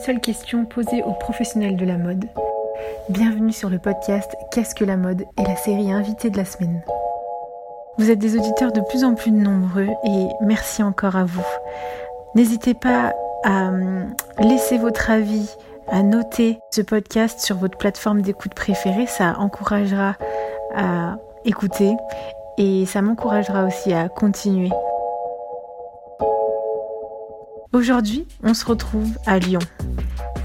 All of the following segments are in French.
seule question posée aux professionnels de la mode. Bienvenue sur le podcast Qu'est-ce que la mode et la série invitée de la semaine. Vous êtes des auditeurs de plus en plus nombreux et merci encore à vous. N'hésitez pas à hum, laisser votre avis, à noter ce podcast sur votre plateforme d'écoute préférée. Ça encouragera à écouter et ça m'encouragera aussi à continuer. Aujourd'hui, on se retrouve à Lyon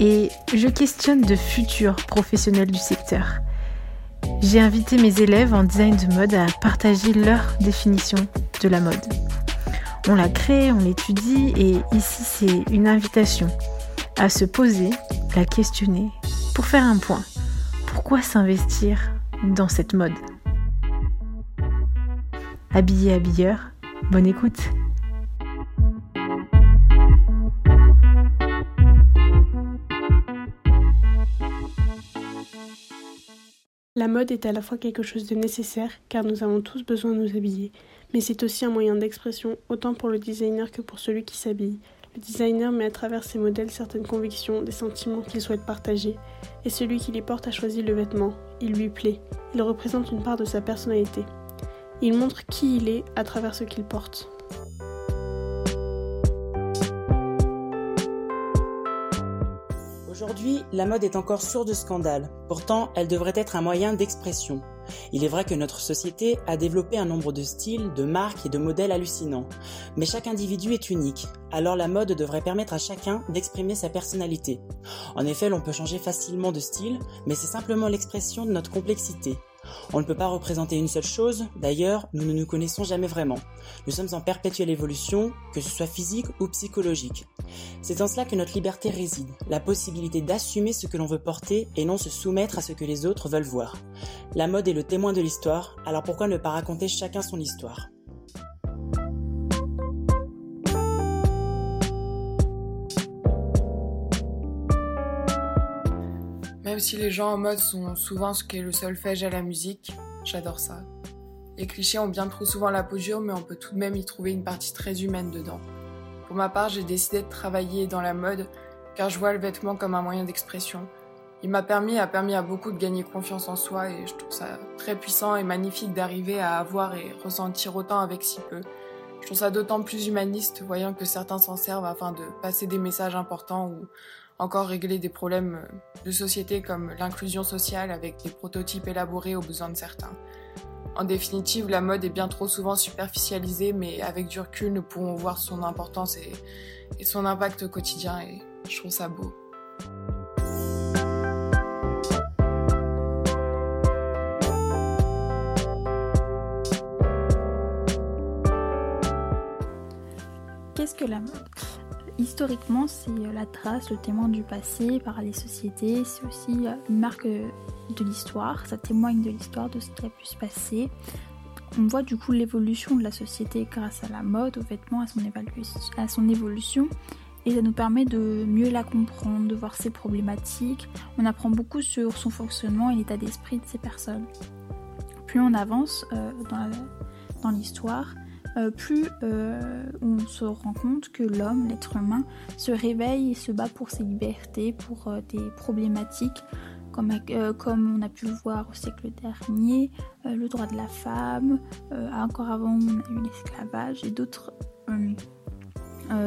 et je questionne de futurs professionnels du secteur. J'ai invité mes élèves en design de mode à partager leur définition de la mode. On la crée, on l'étudie et ici c'est une invitation à se poser, la questionner pour faire un point. Pourquoi s'investir dans cette mode? Habillé habilleur, bonne écoute La mode est à la fois quelque chose de nécessaire car nous avons tous besoin de nous habiller, mais c'est aussi un moyen d'expression autant pour le designer que pour celui qui s'habille. Le designer met à travers ses modèles certaines convictions, des sentiments qu'il souhaite partager, et celui qui les porte a choisi le vêtement. Il lui plaît, il représente une part de sa personnalité. Il montre qui il est à travers ce qu'il porte. Aujourd'hui, la mode est encore sourde de scandales. Pourtant, elle devrait être un moyen d'expression. Il est vrai que notre société a développé un nombre de styles, de marques et de modèles hallucinants. Mais chaque individu est unique, alors la mode devrait permettre à chacun d'exprimer sa personnalité. En effet, l'on peut changer facilement de style, mais c'est simplement l'expression de notre complexité. On ne peut pas représenter une seule chose, d'ailleurs, nous ne nous connaissons jamais vraiment. Nous sommes en perpétuelle évolution, que ce soit physique ou psychologique. C'est en cela que notre liberté réside, la possibilité d'assumer ce que l'on veut porter et non se soumettre à ce que les autres veulent voir. La mode est le témoin de l'histoire, alors pourquoi ne pas raconter chacun son histoire? Même si les gens en mode sont souvent ce qu'est le solfège à la musique, j'adore ça. Les clichés ont bien trop souvent la peau dure, mais on peut tout de même y trouver une partie très humaine dedans. Pour ma part, j'ai décidé de travailler dans la mode car je vois le vêtement comme un moyen d'expression. Il m'a permis, a permis à beaucoup de gagner confiance en soi et je trouve ça très puissant et magnifique d'arriver à avoir et ressentir autant avec si peu. Je trouve ça d'autant plus humaniste voyant que certains s'en servent afin de passer des messages importants ou encore régler des problèmes de société comme l'inclusion sociale avec des prototypes élaborés aux besoins de certains. En définitive, la mode est bien trop souvent superficialisée, mais avec du recul, nous pouvons voir son importance et, son impact au quotidien, et je trouve ça beau. Qu'est-ce que la mode Historiquement, c'est euh, la trace, le témoin du passé par les sociétés. C'est aussi euh, une marque euh, de l'histoire. Ça témoigne de l'histoire, de ce qui a pu se passer. On voit du coup l'évolution de la société grâce à la mode, aux vêtements, à son, à son évolution. Et ça nous permet de mieux la comprendre, de voir ses problématiques. On apprend beaucoup sur son fonctionnement et l'état d'esprit de ces personnes. Plus on avance dans l'histoire, euh, plus euh, on se rend compte que l'homme, l'être humain, se réveille et se bat pour ses libertés, pour euh, des problématiques comme, on a pu voir au siècle dernier, le droit de la femme, encore avant l'esclavage et d'autres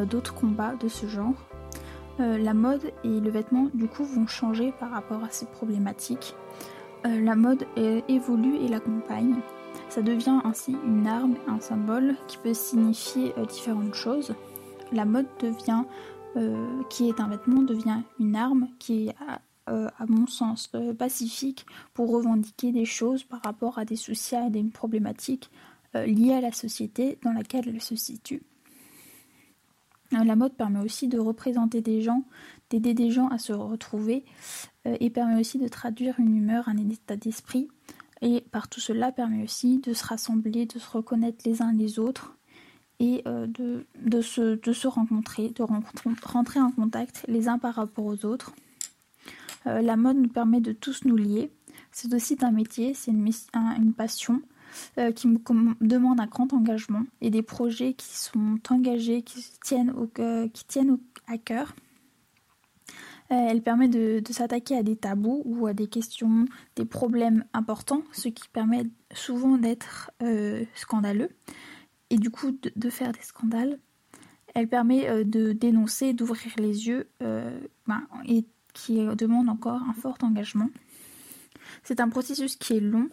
d'autres combats de ce genre. la mode et le vêtement du coup vont changer par rapport à ces problématiques. la mode évolue et l'accompagne. Ça devient ainsi une arme, un symbole qui peut signifier euh, différentes choses. La mode devient, euh, qui est un vêtement, devient une arme qui est, à, euh, mon sens, pacifique pour revendiquer des choses par rapport à des soucis, à des problématiques liées à la société dans laquelle elle se situe. La mode permet aussi de représenter des gens, d'aider des gens à se retrouver et permet aussi de traduire une humeur, un état d'esprit et par tout cela permet aussi de se rassembler, de se reconnaître les uns les autres et euh, de, se, rencontrer, de rentrer en contact les uns par rapport aux autres. Euh, la mode nous permet de tous nous lier. C'est aussi un métier, c'est une, passion euh, qui me demande un grand engagement et des projets qui sont engagés, qui tiennent à cœur. Elle permet de, s'attaquer à des tabous ou à des questions, des problèmes importants, ce qui permet souvent d'être scandaleux et du coup de, faire des scandales. Elle permet de dénoncer, d'ouvrir les yeux ben, et qui demande encore un fort engagement. C'est un processus qui est long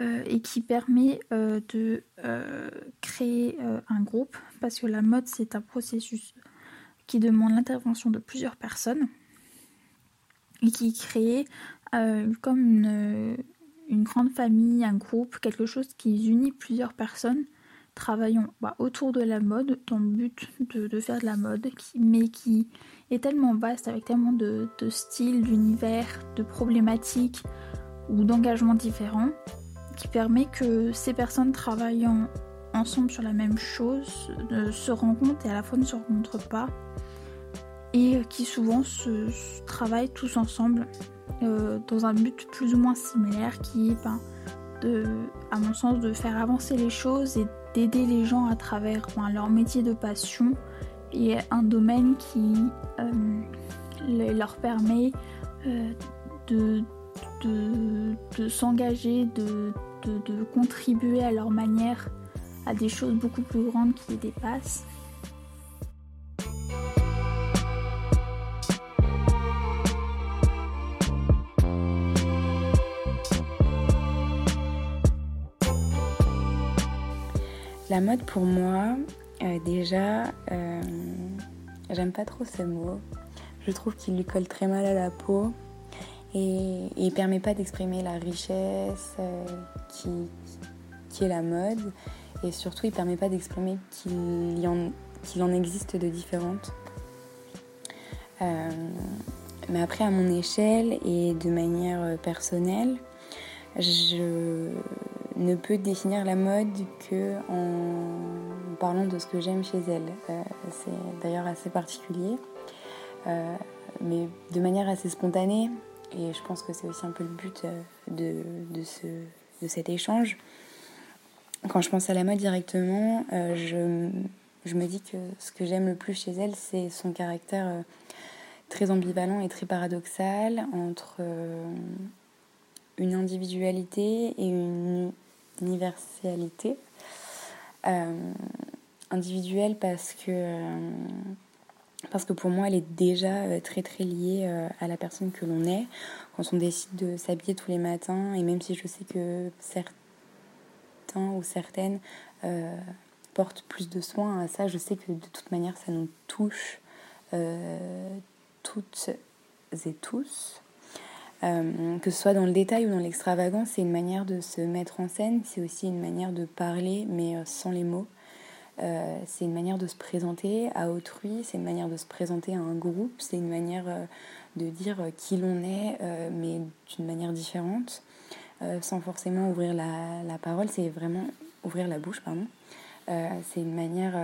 euh, et qui permet euh, de euh, créer un groupe parce que la mode c'est un processus qui demande l'intervention de plusieurs personnes et qui crée comme une, grande famille, un groupe, quelque chose qui unit plusieurs personnes travaillant bah, autour de la mode dans le but de, faire de la mode, mais qui est tellement vaste avec tellement de, styles, d'univers, de problématiques, ou d'engagement différents qui permet que ces personnes travaillant ensemble sur la même chose se rencontrent et à la fois ne se rencontrent pas et qui souvent se, travaillent tous ensemble euh, dans un but plus ou moins similaire qui est ben, à mon sens de faire avancer les choses et d'aider les gens à travers ben, leur métier de passion et un domaine qui euh, leur permet euh, de, s'engager, de, contribuer à leur manière à des choses beaucoup plus grandes qui les dépassent. La mode pour moi, euh, déjà, euh, j'aime pas trop ce mot. Je trouve qu'il lui colle très mal à la peau et, il permet pas d'exprimer la richesse euh, qui, est la mode et surtout il permet pas d'exprimer qu'il en, en existe de différentes. Mais après à mon échelle et de manière personnelle, je ne peux définir la mode que en parlant de ce que j'aime chez elle. c'est d'ailleurs assez particulier, mais de manière assez spontanée. Et je pense que c'est aussi un peu le but euh, de, de, ce, de cet échange. Quand je pense à la mode directement, euh, je, je, me dis que ce que j'aime le plus chez elle, c'est son caractère euh, très ambivalent et très paradoxal entre une individualité et une universalité. individuelle parce que parce que pour moi, elle est déjà euh, très très liée euh, à la personne que l'on est. Quand on décide de s'habiller tous les matins, et même si je sais que certains ou certaines euh, portent plus de soin à ça, je sais que de toute manière, ça nous touche toutes et tous. Que ce soit dans le détail ou dans l'extravagance, c'est une manière de se mettre en scène, c'est aussi une manière de parler, mais sans les mots. Euh, c'est une manière de se présenter à autrui, c'est une manière de se présenter à un groupe, c'est une manière euh, de dire qui l'on est, euh, mais d'une manière différente, sans forcément ouvrir la, la parole, c'est vraiment ouvrir la bouche, pardon. c'est une manière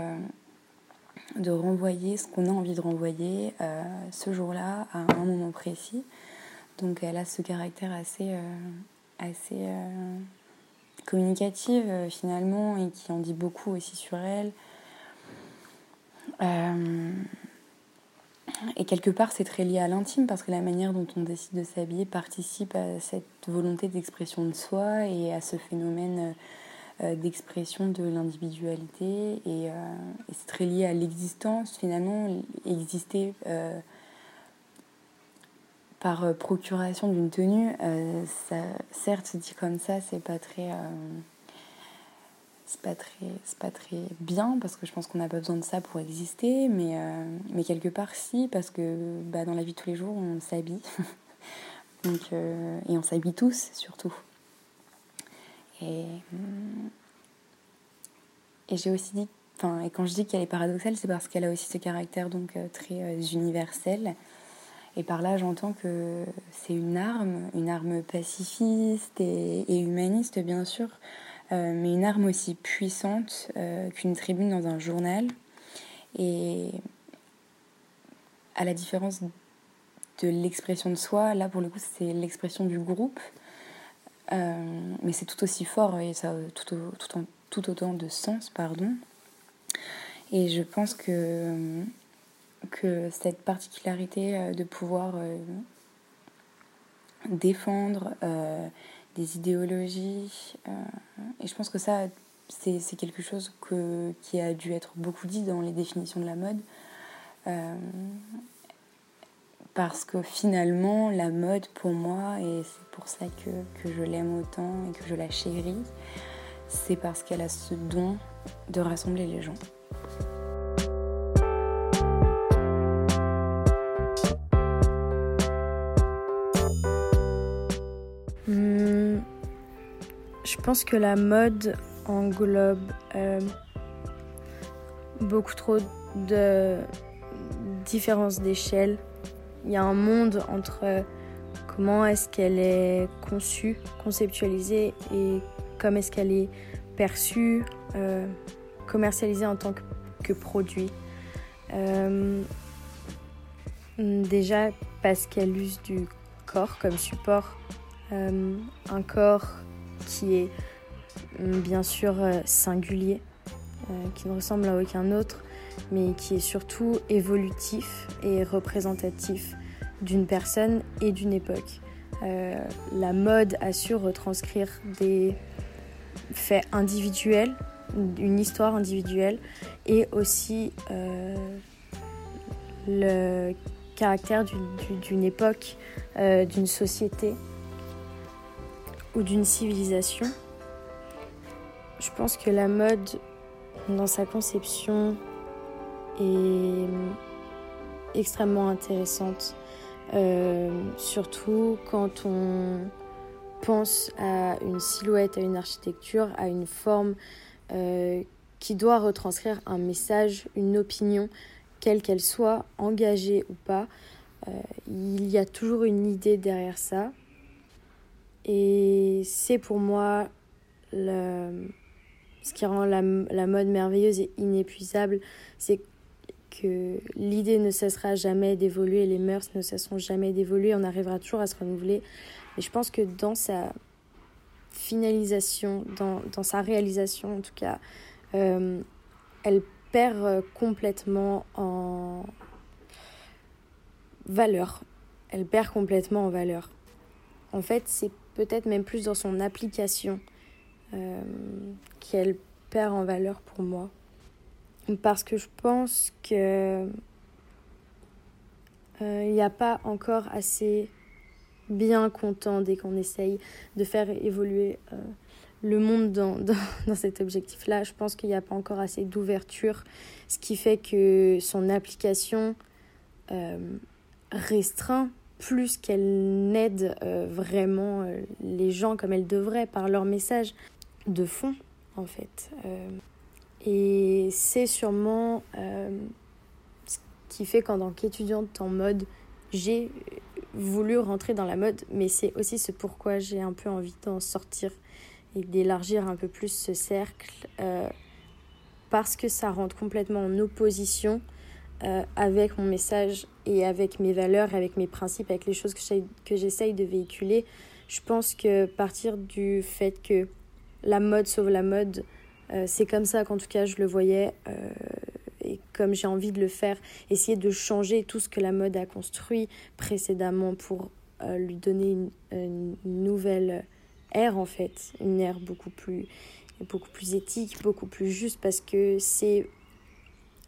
de renvoyer ce qu'on a envie de renvoyer ce jour-là à un moment précis. Donc elle a ce caractère assez, assez communicative euh, finalement et qui en dit beaucoup aussi sur elle. Euh, et quelque part, c'est très lié à l'intime parce que la manière dont on décide de s'habiller participe à cette volonté d'expression de soi et à ce phénomène euh, d'expression de l'individualité. Et c'est très lié à l'existence, finalement, exister par euh, procuration d'une tenue, euh, ça, certes dit comme ça, c'est pas très, euh, c'est pas très, pas très bien parce que je pense qu'on n'a pas besoin de ça pour exister, mais, mais quelque part si parce que bah, dans la vie de tous les jours on s'habille, donc et on s'habille tous surtout. Et et j'ai aussi dit, enfin et quand je dis qu'elle est paradoxale, c'est parce qu'elle a aussi ce caractère donc très universel et par là, j'entends que c'est une arme, une arme pacifiste et, humaniste, bien sûr, euh, mais une arme aussi puissante euh, qu'une tribune dans un journal. Et à la différence de l'expression de soi, là, pour le coup, c'est l'expression du groupe. Euh, mais c'est tout aussi fort et ça a tout, tout, tout autant de sens, pardon. Et je pense que que cette particularité de pouvoir défendre des idéologies, et je pense que ça, c'est quelque chose que, qui a dû être beaucoup dit dans les définitions de la mode. Euh, parce que finalement, la mode pour moi, et c'est pour ça que, que je l'aime autant et que je la chéris, c'est parce qu'elle a ce don de rassembler les gens. Pense que la mode englobe euh, beaucoup trop de différences d'échelle. Il y a un monde entre comment est-ce qu'elle est conçue, conceptualisée et comment est-ce qu'elle est perçue, euh, commercialisée en tant que, produit. Euh, déjà parce qu'elle use du corps comme support, un corps qui est bien sûr euh, singulier, euh, qui ne ressemble à aucun autre, mais qui est surtout évolutif et représentatif d'une personne et d'une époque. Euh, la mode a su retranscrire des faits individuels, une histoire individuelle, et aussi le caractère d'une époque, d'une société ou d'une civilisation. Je pense que la mode, dans sa conception, est extrêmement intéressante. Euh, surtout quand on pense à une silhouette, à une architecture, à une forme euh, qui doit retranscrire un message, une opinion, quelle qu'elle soit, engagée ou pas. Euh, il y a toujours une idée derrière ça. Et c'est pour moi ce qui rend la, mode merveilleuse et inépuisable, c'est que l'idée ne cessera jamais d'évoluer, les mœurs ne cesseront jamais d'évoluer, on arrivera toujours à se renouveler. Mais je pense que dans sa finalisation, dans, sa réalisation en tout cas, euh, elle perd complètement en valeur. Elle perd complètement en valeur. En fait, c'est peut-être même plus dans son application euh, qu'elle perd en valeur pour moi. Parce que je pense que euh, il n'y a pas encore assez bien content dès qu'on essaye de faire évoluer euh, le monde dans, dans, dans cet objectif-là. Je pense qu'il n'y a pas encore assez d'ouverture, ce qui fait que son application restreint plus qu'elle n'aide vraiment les gens comme elle devrait par leur message de fond, en fait. Euh, et c'est sûrement euh, ce qui fait qu'en tant qu'étudiante en mode, j'ai voulu rentrer dans la mode, mais c'est aussi ce pourquoi j'ai un peu envie d'en sortir et d'élargir un peu plus ce cercle, euh, parce que ça rentre complètement en opposition avec mon message et avec mes valeurs, avec mes principes, avec les choses que j'essaye de véhiculer. Je pense que partir du fait que la mode sauve la mode. Euh, c'est comme ça qu'en tout cas je le voyais euh, et comme j'ai envie de le faire, essayer de changer tout ce que la mode a construit précédemment pour euh, lui donner une, nouvelle ère en fait, une ère beaucoup plus, beaucoup plus éthique, beaucoup plus juste parce que c'est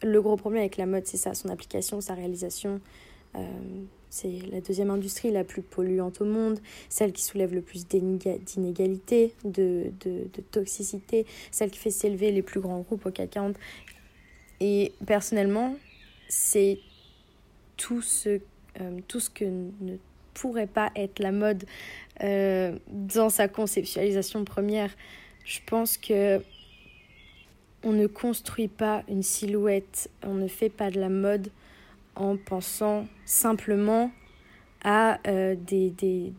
le gros problème avec la mode, c'est ça, son application, sa réalisation. C'est la deuxième industrie la plus polluante au monde, celle qui soulève le plus d'inégalités, de, toxicité, celle qui fait s'élever les plus grands groupes au CAC 40. Et personnellement, c'est tout ce, euh, tout ce que ne pourrait pas être la mode euh, dans sa conceptualisation première. Je pense que on ne construit pas une silhouette, on ne fait pas de la mode en pensant simplement à euh, des, des,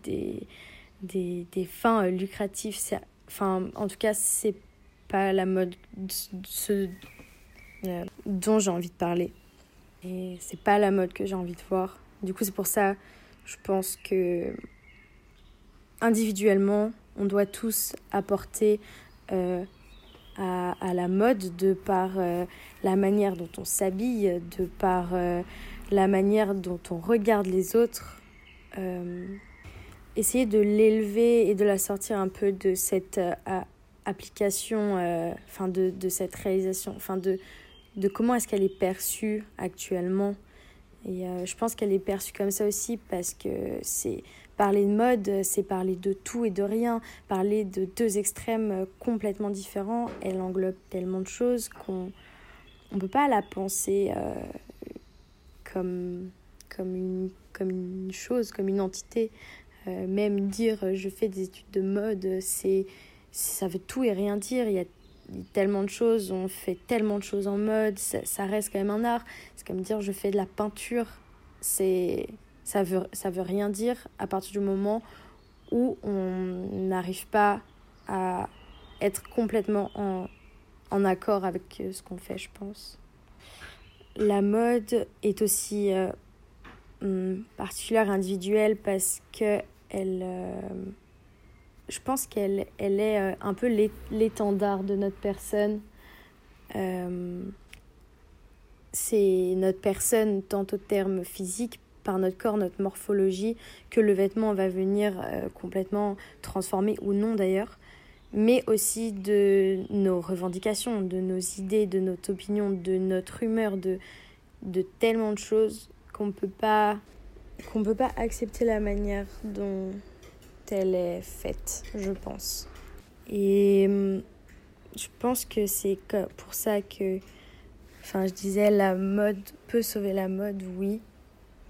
des, des, fins euh, lucratives. Enfin, en tout cas, c'est pas la mode euh, dont j'ai envie de parler. Et c'est pas la mode que j'ai envie de voir. Du coup, c'est pour ça, je pense que individuellement, on doit tous apporter à, la mode de par la manière dont on s'habille, de par la manière dont on regarde les autres. essayer de l'élever et de la sortir un peu de cette application, enfin de, de, cette réalisation, enfin de, de comment est-ce qu'elle est perçue actuellement. Et je pense qu'elle est perçue comme ça aussi parce que c'est Parler de mode, c'est parler de tout et de rien. Parler de deux extrêmes complètement différents, elle englobe tellement de choses qu'on ne peut pas la penser euh, comme, comme, une, comme une chose, comme une entité. Euh, même dire je fais des études de mode, c'est ça veut tout et rien dire. Il y a tellement de choses, on fait tellement de choses en mode, ça, ça reste quand même un art. C'est comme dire je fais de la peinture, c'est ça veut, ça veut rien dire à partir du moment où on n'arrive pas à être complètement en, en accord avec euh, ce qu'on fait, je pense. La mode est aussi euh, hum, particulière, individuelle, parce que elle, euh, je pense qu'elle elle est un peu l'étendard de notre personne. c'est notre personne tant au terme physique par notre corps, notre morphologie, que le vêtement va venir euh, complètement transformer ou non d'ailleurs, mais aussi de nos revendications, de nos idées, de notre opinion, de notre humeur, de, de tellement de choses qu'on qu'on peut pas accepter la manière dont elle est faite, je pense. Et hum, je pense que c'est pour ça que enfin je disais la mode peut sauver la mode, oui,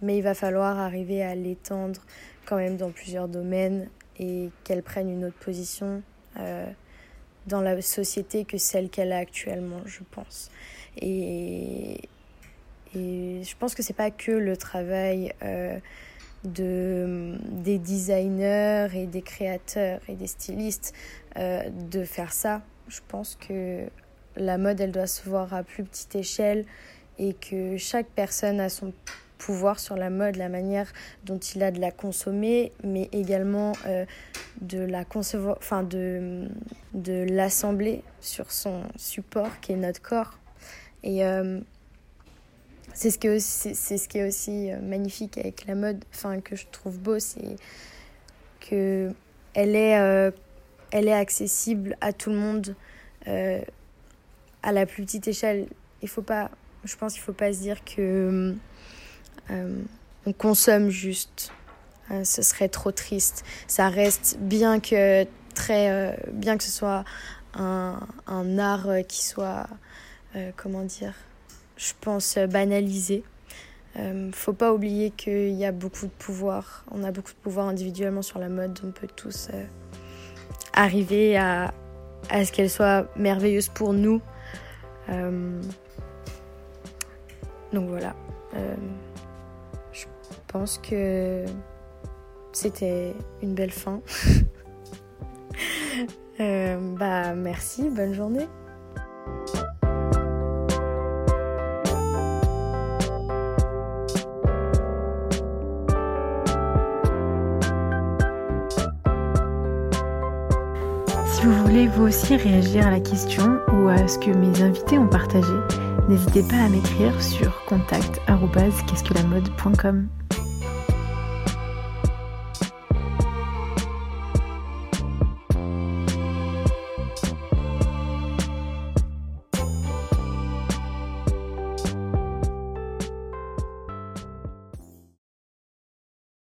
mais il va falloir arriver à l'étendre quand même dans plusieurs domaines et qu'elle prenne une autre position euh, dans la société que celle qu'elle a actuellement, je pense. Et, je pense que c'est pas que le travail euh, de, des designers et des créateurs et des stylistes euh, de faire ça. Je pense que la mode, elle doit se voir à plus petite échelle et que chaque personne a son pouvoir sur la mode, la manière dont il a de la consommer, mais également euh, de la concevoir, enfin de, de l'assembler sur son support qui est notre corps. Et euh, c'est ce, que, c'est, ce qui est aussi euh, magnifique avec la mode, enfin que je trouve beau, c'est que elle est, elle est accessible à tout le monde à la plus petite échelle. Il faut pas, je pense qu'il faut pas se dire que on consomme juste. Euh, ce serait trop triste. Ça reste bien que très, euh, bien que ce soit un, un art qui soit, comment dire, je pense banalisé. Euh, faut pas oublier qu'il y a beaucoup de pouvoir. On a beaucoup de pouvoir individuellement sur la mode. On peut tous arriver à, à ce qu'elle soit merveilleuse pour nous. donc voilà pense que c'était une belle fin. Euh, bah merci, bonne journée. Si vous voulez vous aussi réagir à la question ou à ce que mes invités ont partagé, n'hésitez pas à m'écrire sur contact